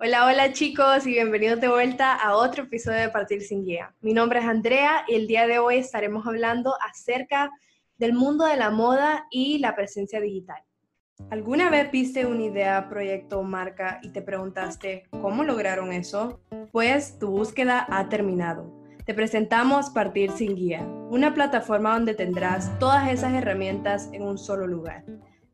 Hola, hola chicos y bienvenidos de vuelta a otro episodio de Partir sin Guía. Mi nombre es Andrea y el día de hoy estaremos hablando acerca del mundo de la moda y la presencia digital. ¿Alguna vez viste una idea, proyecto o marca y te preguntaste cómo lograron eso? Pues tu búsqueda ha terminado. Te presentamos Partir sin Guía, una plataforma donde tendrás todas esas herramientas en un solo lugar.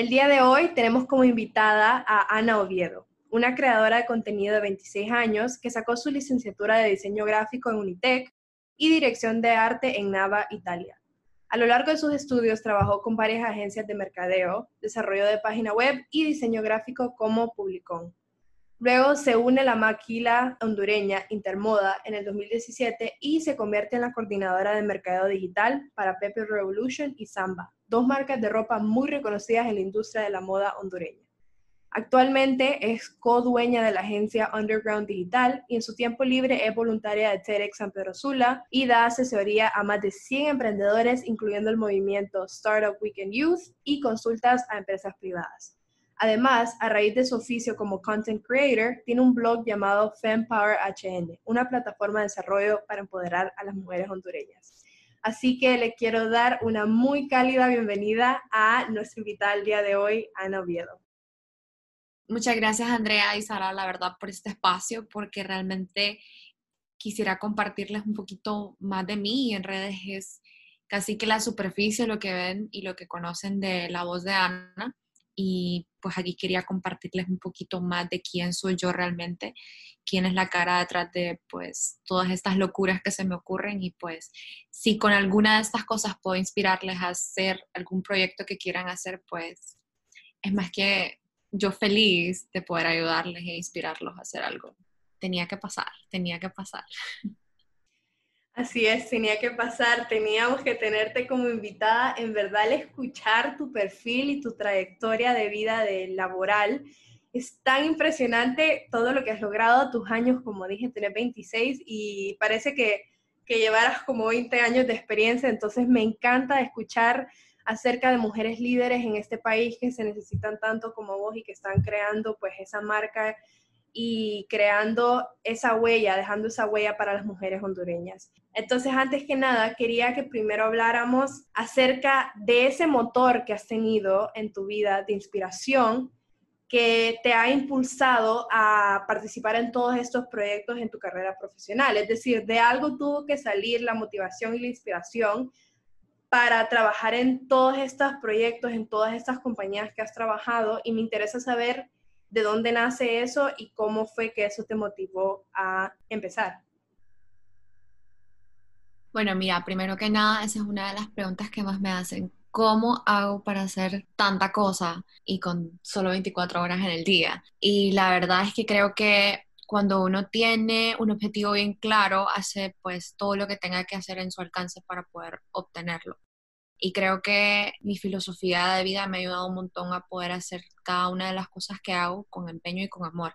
El día de hoy tenemos como invitada a Ana Oviedo, una creadora de contenido de 26 años que sacó su licenciatura de diseño gráfico en Unitec y dirección de arte en Nava, Italia. A lo largo de sus estudios trabajó con varias agencias de mercadeo, desarrollo de página web y diseño gráfico como Publicón. Luego se une a la maquila hondureña Intermoda en el 2017 y se convierte en la coordinadora de mercadeo digital para Pepe Revolution y Samba, dos marcas de ropa muy reconocidas en la industria de la moda hondureña. Actualmente es co-dueña de la agencia Underground Digital y en su tiempo libre es voluntaria de TEDx San Pedro Sula y da asesoría a más de 100 emprendedores, incluyendo el movimiento Startup Weekend Youth y consultas a empresas privadas. Además, a raíz de su oficio como content creator, tiene un blog llamado FemPower HN, una plataforma de desarrollo para empoderar a las mujeres hondureñas. Así que le quiero dar una muy cálida bienvenida a nuestra invitada el día de hoy, Ana Oviedo. Muchas gracias Andrea y Sara, la verdad, por este espacio, porque realmente quisiera compartirles un poquito más de mí en redes es casi que la superficie, lo que ven y lo que conocen de la voz de Ana. Y pues aquí quería compartirles un poquito más de quién soy yo realmente, quién es la cara detrás de pues todas estas locuras que se me ocurren y pues si con alguna de estas cosas puedo inspirarles a hacer algún proyecto que quieran hacer, pues es más que yo feliz de poder ayudarles e inspirarlos a hacer algo. Tenía que pasar, tenía que pasar. Así es, tenía que pasar, teníamos que tenerte como invitada. En verdad, el escuchar tu perfil y tu trayectoria de vida de laboral es tan impresionante todo lo que has logrado, tus años, como dije, tener 26 y parece que, que llevaras como 20 años de experiencia, entonces me encanta escuchar acerca de mujeres líderes en este país que se necesitan tanto como vos y que están creando pues esa marca y creando esa huella, dejando esa huella para las mujeres hondureñas. Entonces, antes que nada, quería que primero habláramos acerca de ese motor que has tenido en tu vida de inspiración que te ha impulsado a participar en todos estos proyectos en tu carrera profesional. Es decir, de algo tuvo que salir la motivación y la inspiración para trabajar en todos estos proyectos, en todas estas compañías que has trabajado y me interesa saber de dónde nace eso y cómo fue que eso te motivó a empezar. Bueno, mira, primero que nada, esa es una de las preguntas que más me hacen. ¿Cómo hago para hacer tanta cosa y con solo 24 horas en el día? Y la verdad es que creo que cuando uno tiene un objetivo bien claro, hace pues todo lo que tenga que hacer en su alcance para poder obtenerlo. Y creo que mi filosofía de vida me ha ayudado un montón a poder hacer cada una de las cosas que hago con empeño y con amor.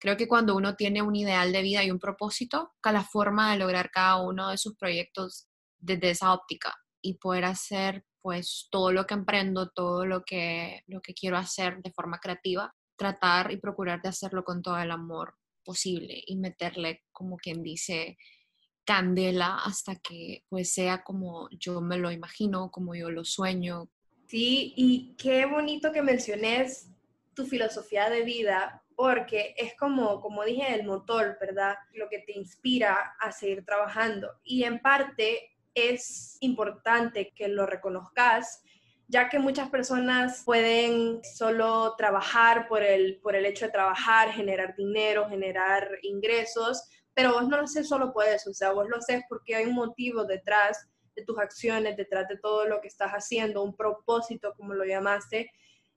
Creo que cuando uno tiene un ideal de vida y un propósito, cada forma de lograr cada uno de sus proyectos desde esa óptica y poder hacer pues todo lo que emprendo, todo lo que, lo que quiero hacer de forma creativa, tratar y procurar de hacerlo con todo el amor posible y meterle, como quien dice, candela hasta que pues sea como yo me lo imagino, como yo lo sueño. Sí, y qué bonito que menciones tu filosofía de vida, porque es como, como dije, el motor, ¿verdad? Lo que te inspira a seguir trabajando. Y en parte es importante que lo reconozcas ya que muchas personas pueden solo trabajar por el, por el hecho de trabajar, generar dinero, generar ingresos, pero vos no lo haces solo por eso, o sea, vos lo haces porque hay un motivo detrás de tus acciones, detrás de todo lo que estás haciendo, un propósito, como lo llamaste,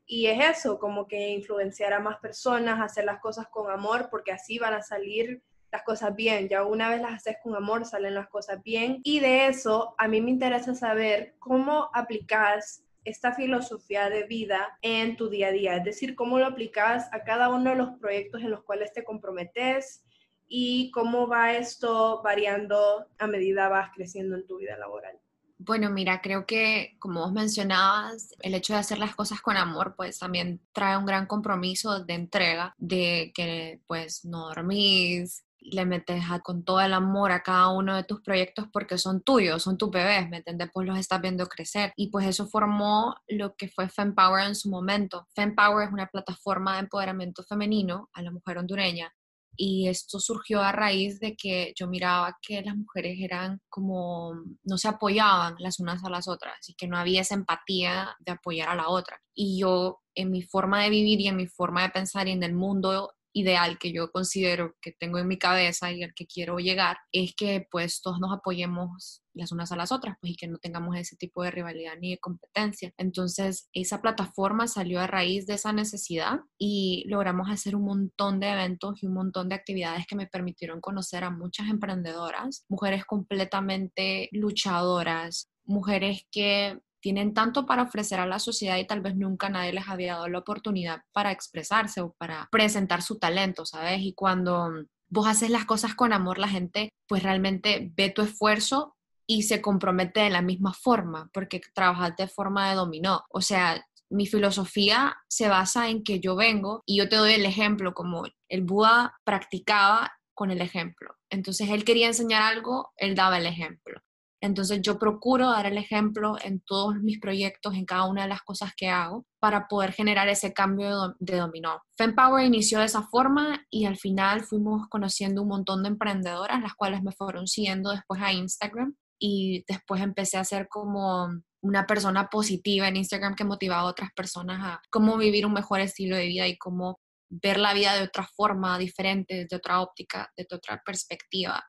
Y es eso, como que influenciar a más personas, hacer las cosas con amor, porque así van a salir las cosas bien. Ya una vez las haces con amor, salen las cosas bien. Y de eso, a mí me interesa saber cómo aplicas esta filosofía de vida en tu día a día, es decir, cómo lo aplicas a cada uno de los proyectos en los cuales te comprometes y cómo va esto variando a medida vas creciendo en tu vida laboral. Bueno, mira, creo que como vos mencionabas, el hecho de hacer las cosas con amor, pues también trae un gran compromiso de entrega, de que pues no dormís, le metes con todo el amor a cada uno de tus proyectos porque son tuyos, son tus bebés, ¿me entiendes? Pues los estás viendo crecer. Y pues eso formó lo que fue FemPower en su momento. FemPower es una plataforma de empoderamiento femenino a la mujer hondureña y esto surgió a raíz de que yo miraba que las mujeres eran como, no se apoyaban las unas a las otras y que no había esa empatía de apoyar a la otra. Y yo en mi forma de vivir y en mi forma de pensar y en el mundo ideal que yo considero que tengo en mi cabeza y al que quiero llegar es que pues todos nos apoyemos las unas a las otras pues y que no tengamos ese tipo de rivalidad ni de competencia. Entonces esa plataforma salió a raíz de esa necesidad y logramos hacer un montón de eventos y un montón de actividades que me permitieron conocer a muchas emprendedoras, mujeres completamente luchadoras, mujeres que tienen tanto para ofrecer a la sociedad y tal vez nunca nadie les había dado la oportunidad para expresarse o para presentar su talento, ¿sabes? Y cuando vos haces las cosas con amor, la gente pues realmente ve tu esfuerzo y se compromete de la misma forma, porque trabajas de forma de dominó. O sea, mi filosofía se basa en que yo vengo y yo te doy el ejemplo, como el Buda practicaba con el ejemplo. Entonces él quería enseñar algo, él daba el ejemplo. Entonces yo procuro dar el ejemplo en todos mis proyectos, en cada una de las cosas que hago, para poder generar ese cambio de, dominó. FemPower inició de esa forma y al final fuimos conociendo un montón de emprendedoras, las cuales me fueron siguiendo después a Instagram y después empecé a ser como una persona positiva en Instagram que motivaba a otras personas a cómo vivir un mejor estilo de vida y cómo ver la vida de otra forma, diferente, de otra óptica, de otra perspectiva.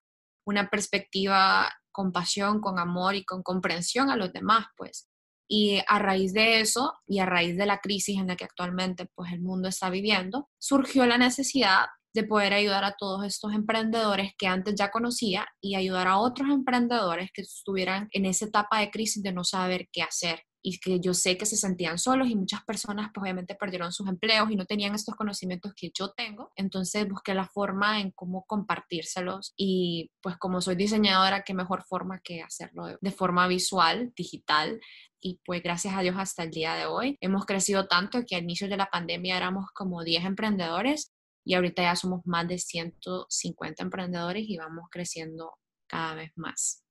Una perspectiva con pasión, con amor y con comprensión a los demás, pues. Y a raíz de eso y a raíz de la crisis en la que actualmente pues el mundo está viviendo, surgió la necesidad de poder ayudar a todos estos emprendedores que antes ya conocía y ayudar a otros emprendedores que estuvieran en esa etapa de crisis de no saber qué hacer y que yo sé que se sentían solos y muchas personas pues obviamente perdieron sus empleos y no tenían estos conocimientos que yo tengo. Entonces busqué la forma en cómo compartírselos y pues como soy diseñadora, qué mejor forma que hacerlo de forma visual, digital. Y pues gracias a Dios hasta el día de hoy hemos crecido tanto que al inicio de la pandemia éramos como 10 emprendedores y ahorita ya somos más de 150 emprendedores y vamos creciendo cada vez más.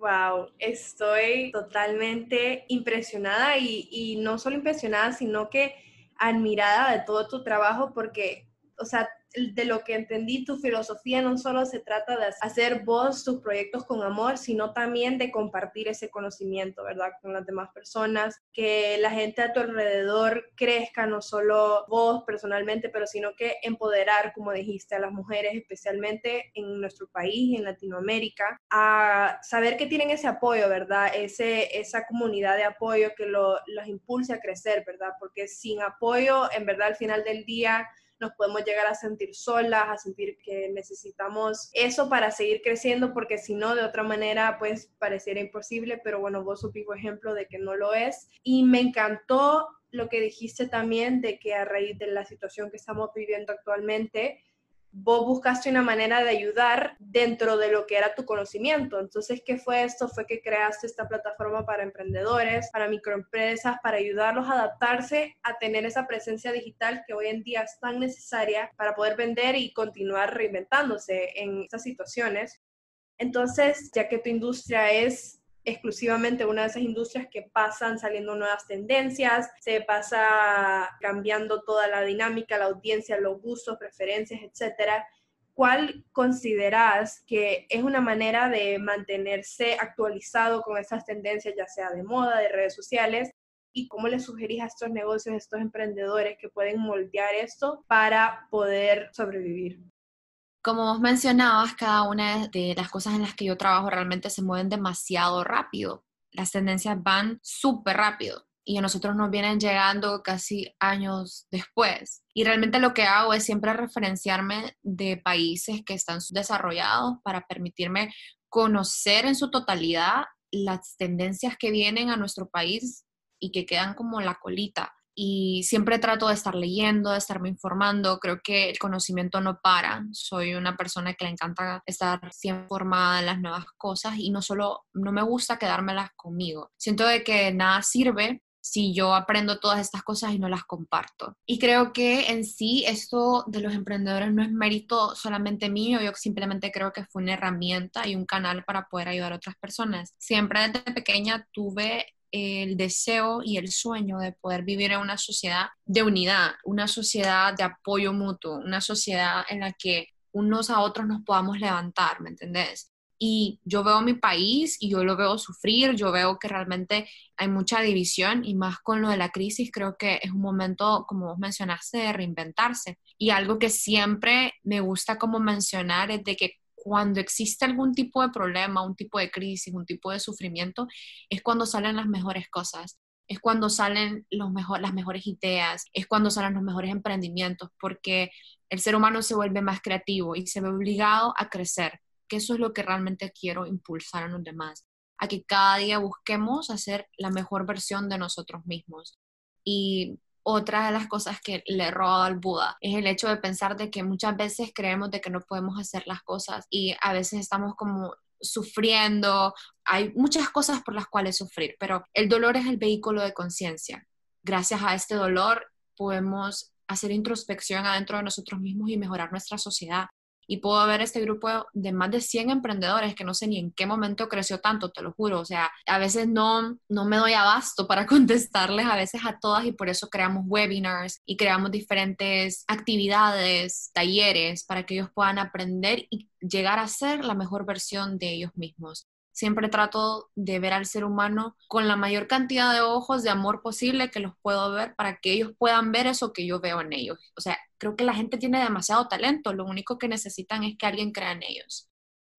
Wow, estoy totalmente impresionada y, no solo impresionada, sino que admirada de todo tu trabajo porque, o sea, de lo que entendí, tu filosofía no solo se trata de hacer vos tus proyectos con amor, sino también de compartir ese conocimiento, ¿verdad? Con las demás personas, que la gente a tu alrededor crezca, no solo vos personalmente, pero sino que empoderar, como dijiste, a las mujeres, especialmente en nuestro país, en Latinoamérica, a saber que tienen ese apoyo, ¿verdad? Ese, esa comunidad de apoyo que lo, los impulse a crecer, ¿verdad? Porque sin apoyo, en verdad, al final del día, nos podemos llegar a sentir solas, a sentir que necesitamos eso para seguir creciendo, porque si no, de otra manera, pues pareciera imposible, pero bueno, vos sos vivo ejemplo de que no lo es. Y me encantó lo que dijiste también de que a raíz de la situación que estamos viviendo actualmente, vos buscaste una manera de ayudar dentro de lo que era tu conocimiento. Entonces, ¿qué fue esto? Fue que creaste esta plataforma para emprendedores, para microempresas, para ayudarlos a adaptarse a tener esa presencia digital que hoy en día es tan necesaria para poder vender y continuar reinventándose en estas situaciones. Entonces, ya que tu industria es exclusivamente una de esas industrias que pasan saliendo nuevas tendencias, se pasa cambiando toda la dinámica, la audiencia, los gustos, preferencias, etcétera. ¿Cuál consideras que es una manera de mantenerse actualizado con esas tendencias, ya sea de moda, de redes sociales? ¿Y cómo le sugerís a estos negocios, a estos emprendedores que pueden moldear esto para poder sobrevivir? Como vos mencionabas, cada una de las cosas en las que yo trabajo realmente se mueven demasiado rápido. Las tendencias van súper rápido. y a nosotros nos vienen llegando casi años después. Y realmente lo que hago es siempre referenciarme de países que están desarrollados para permitirme conocer en su totalidad las tendencias que vienen a nuestro país y que quedan como la colita. Y siempre trato de estar leyendo, de estarme informando. Creo que el conocimiento no para. Soy una persona que le encanta estar siempre informada en las nuevas cosas y no solo, no me gusta quedármelas conmigo. Siento de que nada sirve si yo aprendo todas estas cosas y no las comparto. Y creo que en sí esto de los emprendedores no es mérito solamente mío, yo simplemente creo que fue una herramienta y un canal para poder ayudar a otras personas. Siempre desde pequeña tuve el deseo y el sueño de poder vivir en una sociedad de unidad, una sociedad de apoyo mutuo, una sociedad en la que unos a otros nos podamos levantar, ¿me entendés? Y yo veo mi país y yo lo veo sufrir, yo veo que realmente hay mucha división y más con lo de la crisis, creo que es un momento, como vos mencionaste, de reinventarse. Y algo que siempre me gusta como mencionar es de que cuando existe algún tipo de problema, un tipo de crisis, un tipo de sufrimiento, es cuando salen las mejores cosas, es cuando salen las mejores ideas, es cuando salen los mejores emprendimientos, porque el ser humano se vuelve más creativo y se ve obligado a crecer que eso es lo que realmente quiero impulsar a los demás, a que cada día busquemos hacer la mejor versión de nosotros mismos. Y otra de las cosas que le he robado al Buda es el hecho de pensar de que muchas veces creemos de que no podemos hacer las cosas y a veces estamos como sufriendo, hay muchas cosas por las cuales sufrir, pero el dolor es el vehículo de conciencia. Gracias a este dolor podemos hacer introspección adentro de nosotros mismos y mejorar nuestra sociedad y puedo ver este grupo de más de 100 emprendedores que no sé ni en qué momento creció tanto, te lo juro. O sea, a veces no, no me doy abasto para contestarles a veces a todas y por eso creamos webinars y creamos diferentes actividades, talleres para que ellos puedan aprender y llegar a ser la mejor versión de ellos mismos. Siempre trato de ver al ser humano con la mayor cantidad de ojos de amor posible que los puedo ver para que ellos puedan ver eso que yo veo en ellos. O sea, creo que la gente tiene demasiado talento, lo único que necesitan es que alguien crea en ellos.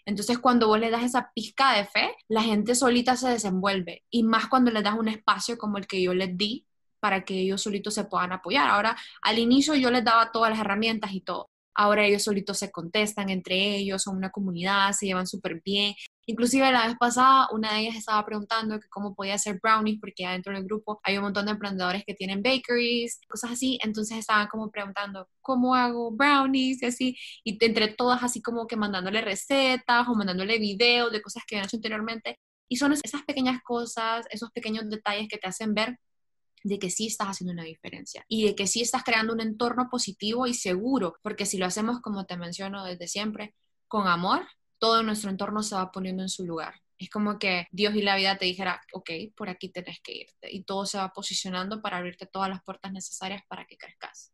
Entonces, cuando vos le das esa pizca de fe, la gente solita se desenvuelve. Y más cuando le das un espacio como el que yo les di para que ellos solitos se puedan apoyar. Ahora, al inicio yo les daba todas las herramientas y todo. Ahora ellos solitos se contestan entre ellos, son una comunidad, se llevan súper bien. Inclusive la vez pasada una de ellas estaba preguntando que cómo podía hacer brownies porque adentro del grupo hay un montón de emprendedores que tienen bakeries, cosas así. Entonces estaban como preguntando cómo hago brownies y así. Y entre todas así como que mandándole recetas o mandándole videos de cosas que habían hecho anteriormente. Y son esas pequeñas cosas, esos pequeños detalles que te hacen ver de que sí estás haciendo una diferencia y de que sí estás creando un entorno positivo y seguro, porque si lo hacemos como te menciono desde siempre, con amor, todo nuestro entorno se va poniendo en su lugar. Es como que Dios y la vida te dijera, ok, por aquí tenés que irte. Y todo se va posicionando para abrirte todas las puertas necesarias para que crezcas.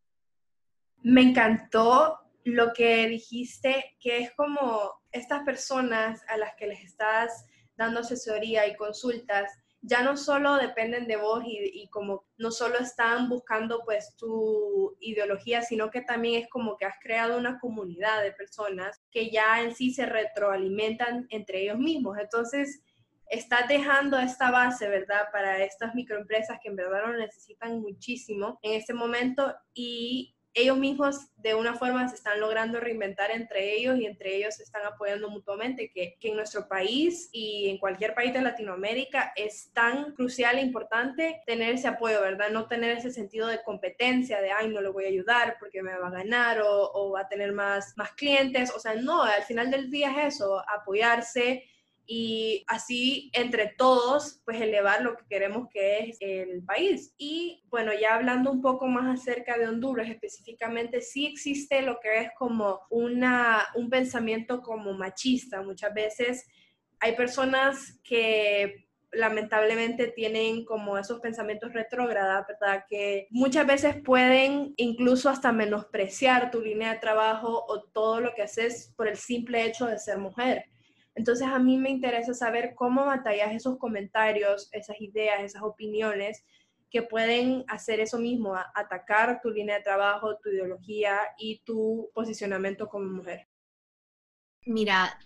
Me encantó lo que dijiste, que es como estas personas a las que les estás dando asesoría y consultas, ya no solo dependen de vos y, como no solo están buscando pues tu ideología, sino que también es como que has creado una comunidad de personas que ya en sí se retroalimentan entre ellos mismos. Entonces, estás dejando esta base, ¿verdad? Para estas microempresas que en verdad lo necesitan muchísimo en este momento y ellos mismos de una forma se están logrando reinventar entre ellos y entre ellos se están apoyando mutuamente, que, que, en nuestro país y en cualquier país de Latinoamérica es tan crucial e importante tener ese apoyo, ¿verdad? No tener ese sentido de competencia, de, ay, no le voy a ayudar porque me va a ganar o, o va a tener más, más clientes, o sea, no, al final del día es eso, apoyarse y así entre todos pues elevar lo que queremos que es el país. Y bueno, ya hablando un poco más acerca de Honduras específicamente, sí existe lo que es como una, un pensamiento como machista. Muchas veces hay personas que lamentablemente tienen como esos pensamientos retrógradas, ¿verdad? Que muchas veces pueden incluso hasta menospreciar tu línea de trabajo o todo lo que haces por el simple hecho de ser mujer. Entonces a mí me interesa saber cómo batallas esos comentarios, esas ideas, esas opiniones que pueden hacer eso mismo, atacar tu línea de trabajo, tu ideología y tu posicionamiento como mujer. Mira,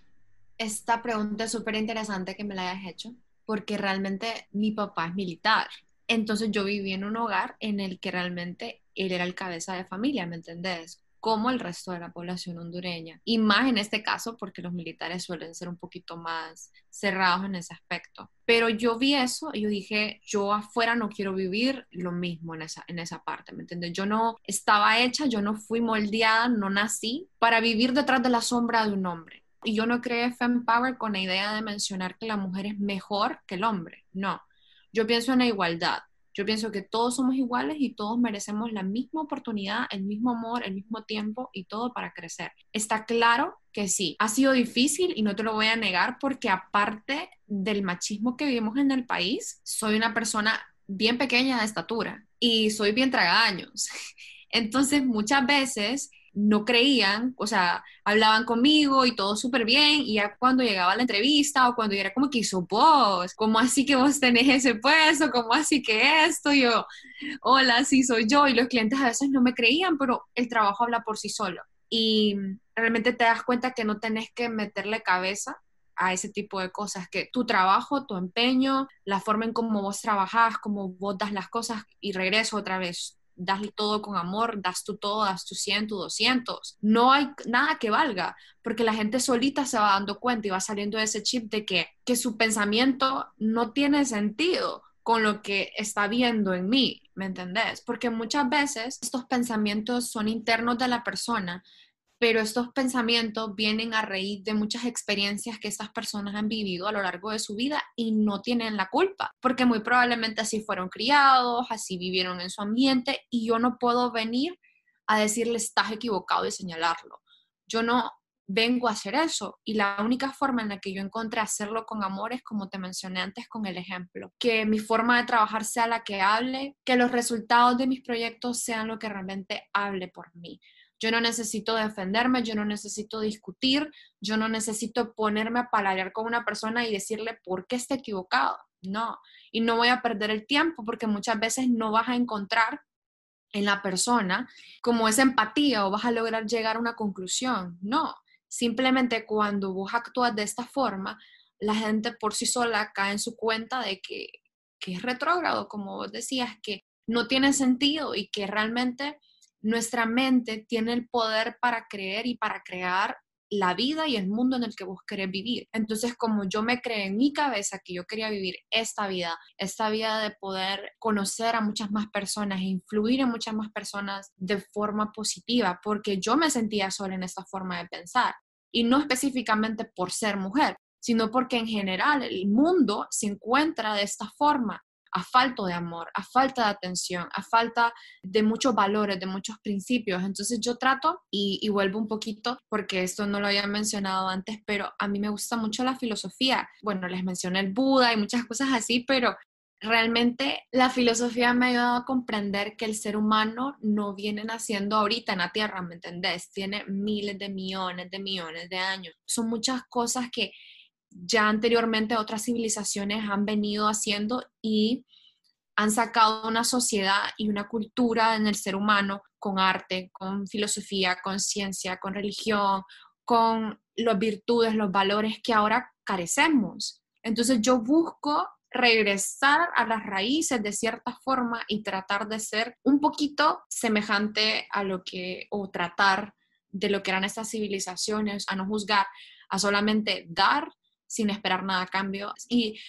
esta pregunta es súper interesante que me la hayas hecho, porque realmente mi papá es militar. Entonces yo viví en un hogar en el que realmente él era el cabeza de familia, ¿me entendés? Como el resto de la población hondureña. Y más en este caso porque los militares suelen ser un poquito más cerrados en ese aspecto. Pero yo vi eso y yo dije, yo afuera no quiero vivir lo mismo en esa, en esa parte, ¿me entiendes? Yo no estaba hecha, yo no fui moldeada, no nací para vivir detrás de la sombra de un hombre. Y yo no creé Power con la idea de mencionar que la mujer es mejor que el hombre, no. Yo pienso en la igualdad. Yo pienso que todos somos iguales y todos merecemos la misma oportunidad, el mismo amor, el mismo tiempo y todo para crecer. Está claro que sí, ha sido difícil y no te lo voy a negar porque aparte del machismo que vivimos en el país, soy una persona bien pequeña de estatura y soy bien tragaños. Entonces muchas veces no creían, o sea, hablaban conmigo y todo súper bien, y ya cuando llegaba la entrevista o cuando era como que hizo vos, ¿cómo así que vos tenés ese puesto? ¿Cómo así que esto? Yo, hola, sí soy yo, y los clientes a veces no me creían, pero el trabajo habla por sí solo. Y realmente te das cuenta que no tenés que meterle cabeza a ese tipo de cosas, que tu trabajo, tu empeño, la forma en cómo vos trabajás, cómo vos das las cosas y regreso otra vez, das todo con amor, das tu todo, das tu 100, tu 200. No hay nada que valga, porque la gente solita se va dando cuenta y va saliendo de ese chip de que, que su pensamiento no tiene sentido con lo que está viendo en mí, ¿me entendés? Porque muchas veces estos pensamientos son internos de la persona, pero estos pensamientos vienen a raíz de muchas experiencias que estas personas han vivido a lo largo de su vida y no tienen la culpa, porque muy probablemente así fueron criados, así vivieron en su ambiente y yo no puedo venir a decirle estás equivocado y señalarlo. Yo no vengo a hacer eso y la única forma en la que yo encontré hacerlo con amor es como te mencioné antes con el ejemplo, que mi forma de trabajar sea la que hable, que los resultados de mis proyectos sean lo que realmente hable por mí yo no necesito defenderme, yo no necesito discutir, yo no necesito ponerme a palabrear con una persona y decirle por qué está equivocado. No, y no voy a perder el tiempo porque muchas veces no vas a encontrar en la persona como esa empatía o vas a lograr llegar a una conclusión. No, simplemente cuando vos actúas de esta forma, la gente por sí sola cae en su cuenta de que, que es retrógrado, como vos decías, que no tiene sentido y que realmente nuestra mente tiene el poder para creer y para crear la vida y el mundo en el que vos querés vivir. Entonces, como yo me creé en mi cabeza que yo quería vivir esta vida, esta vida de poder conocer a muchas más personas e influir en muchas más personas de forma positiva, porque yo me sentía sola en esta forma de pensar. Y no específicamente por ser mujer, sino porque en general el mundo se encuentra de esta forma a falta de amor, a falta de atención, a falta de muchos valores, de muchos principios. Entonces yo trato y, vuelvo un poquito, porque esto no lo había mencionado antes, pero a mí me gusta mucho la filosofía. Bueno, les mencioné el Buda y muchas cosas así, pero realmente la filosofía me ha ayudado a comprender que el ser humano no viene naciendo ahorita en la Tierra, ¿me entendés? Tiene miles de millones de millones de años. Son muchas cosas que ya anteriormente otras civilizaciones han venido haciendo y han sacado una sociedad y una cultura en el ser humano con arte, con filosofía, con ciencia, con religión, con las virtudes, los valores que ahora carecemos. Entonces yo busco regresar a las raíces de cierta forma y tratar de ser un poquito semejante a lo que, o tratar de lo que eran estas civilizaciones, a no juzgar, a solamente dar sin esperar nada a cambio. Y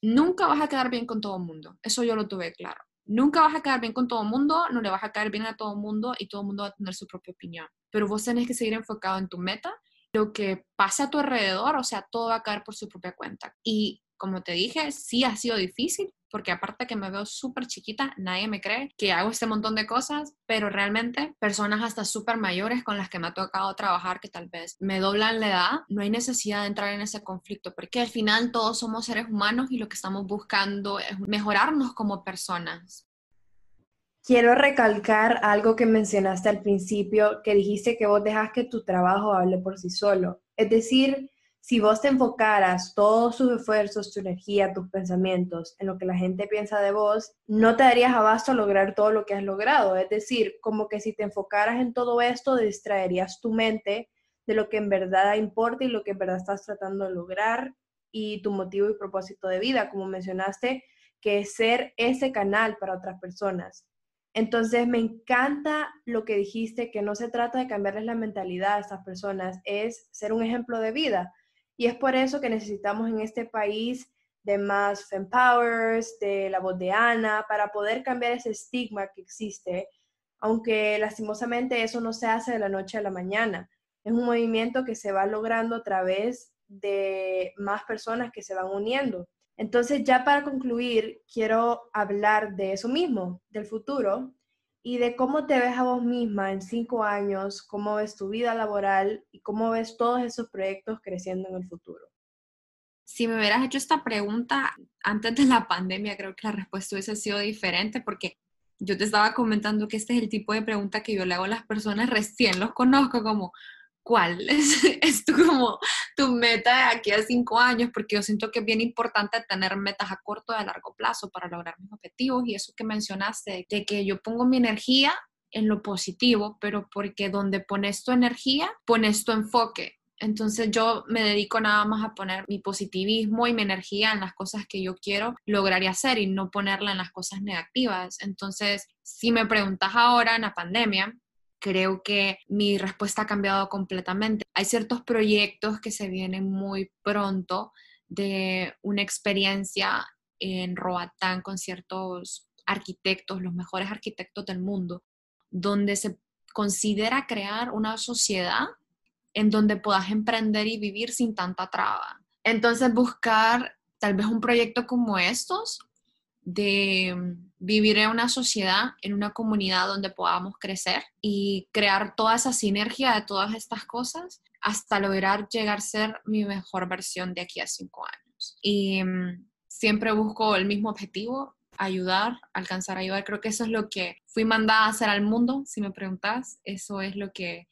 nunca vas a quedar bien con todo el mundo. Eso yo lo tuve claro. Nunca vas a quedar bien con todo el mundo, no le vas a caer bien a todo el mundo y todo mundo va a tener su propia opinión. Pero vos tenés que seguir enfocado en tu meta. Lo que pasa a tu alrededor, o sea, todo va a caer por su propia cuenta. Y como te dije, sí ha sido difícil, porque aparte que me veo súper chiquita, nadie me cree que hago este montón de cosas, pero realmente personas hasta súper mayores con las que me ha tocado trabajar, que tal vez me doblan la edad, no hay necesidad de entrar en ese conflicto, porque al final todos somos seres humanos y lo que estamos buscando es mejorarnos como personas. Quiero recalcar algo que mencionaste al principio, que dijiste que vos dejas que tu trabajo hable por sí solo. Es decir, si vos te enfocaras todos sus esfuerzos, tu energía, tus pensamientos en lo que la gente piensa de vos, no te darías abasto a lograr todo lo que has logrado. Es decir, como que si te enfocaras en todo esto, distraerías tu mente de lo que en verdad importa y lo que en verdad estás tratando de lograr y tu motivo y propósito de vida. Como mencionaste, que ser ese canal para otras personas. Entonces, me encanta lo que dijiste, que no se trata de cambiarles la mentalidad a estas personas, es ser un ejemplo de vida. Y es por eso que necesitamos en este país de más Fempowers, de la voz de Ana, para poder cambiar ese estigma que existe, aunque lastimosamente eso no se hace de la noche a la mañana. Es un movimiento que se va logrando a través de más personas que se van uniendo. Entonces, ya para concluir, quiero hablar de eso mismo, del futuro y de cómo te ves a vos misma en cinco años, cómo ves tu vida laboral y cómo ves todos esos proyectos creciendo en el futuro. Si me hubieras hecho esta pregunta antes de la pandemia, creo que la respuesta hubiese sido diferente porque yo te estaba comentando que este es el tipo de pregunta que yo le hago a las personas recién los conozco, como, ¿cuál es, es tu, como, tu meta de aquí a cinco años? Porque yo siento que es bien importante tener metas a corto y a largo plazo para lograr mis objetivos y eso que mencionaste, de que yo pongo mi energía en lo positivo, pero porque donde pones tu energía, pones tu enfoque. Entonces yo me dedico nada más a poner mi positivismo y mi energía en las cosas que yo quiero lograr y hacer y no ponerla en las cosas negativas. Entonces, si me preguntas ahora en la pandemia, creo que mi respuesta ha cambiado completamente. Hay ciertos proyectos que se vienen muy pronto de una experiencia en Roatán con ciertos arquitectos, los mejores arquitectos del mundo, donde se considera crear una sociedad en donde puedas emprender y vivir sin tanta traba. Entonces buscar tal vez un proyecto como estos de vivir en una sociedad, en una comunidad donde podamos crecer y crear toda esa sinergia de todas estas cosas hasta lograr llegar a ser mi mejor versión de aquí a cinco años. Y mm, siempre busco el mismo objetivo, ayudar, alcanzar a ayudar. Creo que eso es lo que fui mandada a hacer al mundo, si me preguntas. Eso es lo que,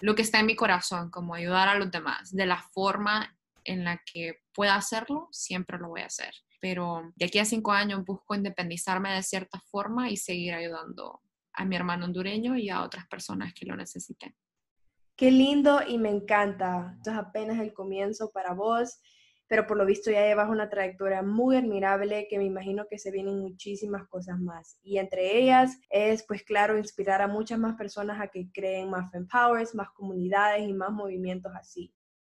lo que está en mi corazón, como ayudar a los demás. De la forma en la que pueda hacerlo, siempre lo voy a hacer pero de aquí a cinco años busco independizarme de cierta forma y seguir ayudando a mi hermano hondureño y a otras personas que lo necesiten. Qué lindo y me encanta. Esto es apenas el comienzo para vos, pero por lo visto ya llevas una trayectoria muy admirable que me imagino que se vienen muchísimas cosas más. Y entre ellas es, pues claro, inspirar a muchas más personas a que creen más Empowers, más comunidades y más movimientos así.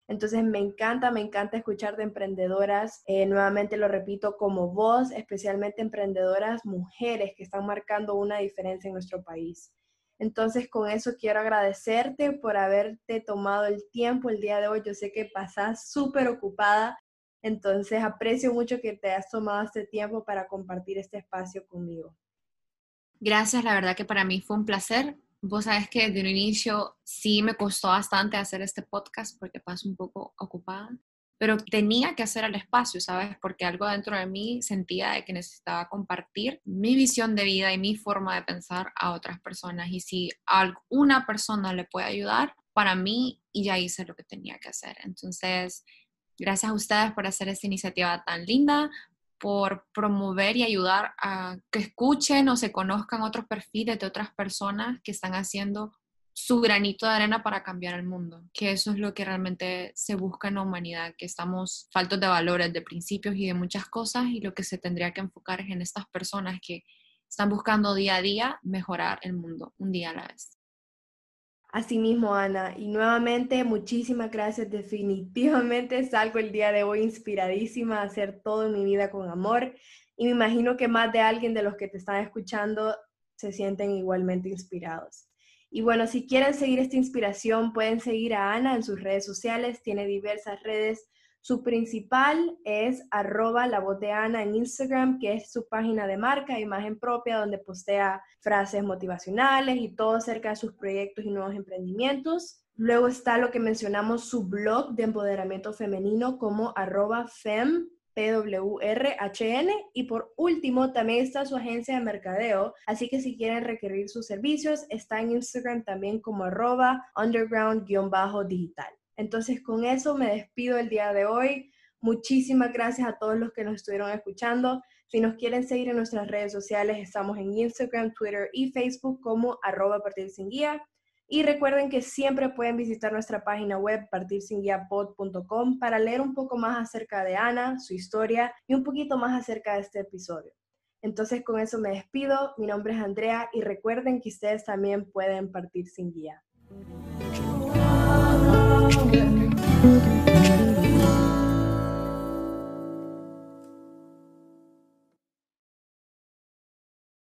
Entonces me encanta, me encanta escuchar de emprendedoras, eh, nuevamente lo repito, como vos, especialmente emprendedoras mujeres que están marcando una diferencia en nuestro país. Entonces con eso quiero agradecerte por haberte tomado el tiempo el día de hoy. Yo sé que pasás súper ocupada, entonces aprecio mucho que te hayas tomado este tiempo para compartir este espacio conmigo. Gracias, la verdad que para mí fue un placer Vos sabes que desde un inicio sí me costó bastante hacer este podcast porque paso un poco ocupada, pero tenía que hacer el espacio, ¿sabes? Porque algo dentro de mí sentía de que necesitaba compartir mi visión de vida y mi forma de pensar a otras personas. Y si alguna persona le puede ayudar, para mí, y ya hice lo que tenía que hacer. Entonces, gracias a ustedes por hacer esta iniciativa tan linda, por promover y ayudar a que escuchen o se conozcan otros perfiles de otras personas que están haciendo su granito de arena para cambiar el mundo, que eso es lo que realmente se busca en la humanidad, que estamos faltos de valores, de principios y de muchas cosas y lo que se tendría que enfocar es en estas personas que están buscando día a día mejorar el mundo, un día a la vez. Asimismo, Ana, y nuevamente muchísimas gracias. Definitivamente salgo el día de hoy inspiradísima a hacer todo mi vida con amor y me imagino que más de alguien de los que te están escuchando se sienten igualmente inspirados. Y bueno, si quieren seguir esta inspiración, pueden seguir a Ana en sus redes sociales, tiene diversas redes su principal es arroba la voz de Ana en Instagram, que es su página de marca, imagen propia, donde postea frases motivacionales y todo acerca de sus proyectos y nuevos emprendimientos. Luego está lo que mencionamos, su blog de empoderamiento femenino como arroba fem, PWRHN y por último también está su agencia de mercadeo, así que si quieren requerir sus servicios está en Instagram también como arroba underground-digital. Entonces, con eso me despido el día de hoy. Muchísimas gracias a todos los que nos estuvieron escuchando. Si nos quieren seguir en nuestras redes sociales, estamos en Instagram, Twitter y Facebook como arroba partir sin guía. Y recuerden que siempre pueden visitar nuestra página web partirsinguiapod.com para leer un poco más acerca de Ana, su historia y un poquito más acerca de este episodio. Entonces con eso me despido, mi nombre es Andrea y recuerden que ustedes también pueden partir sin guía.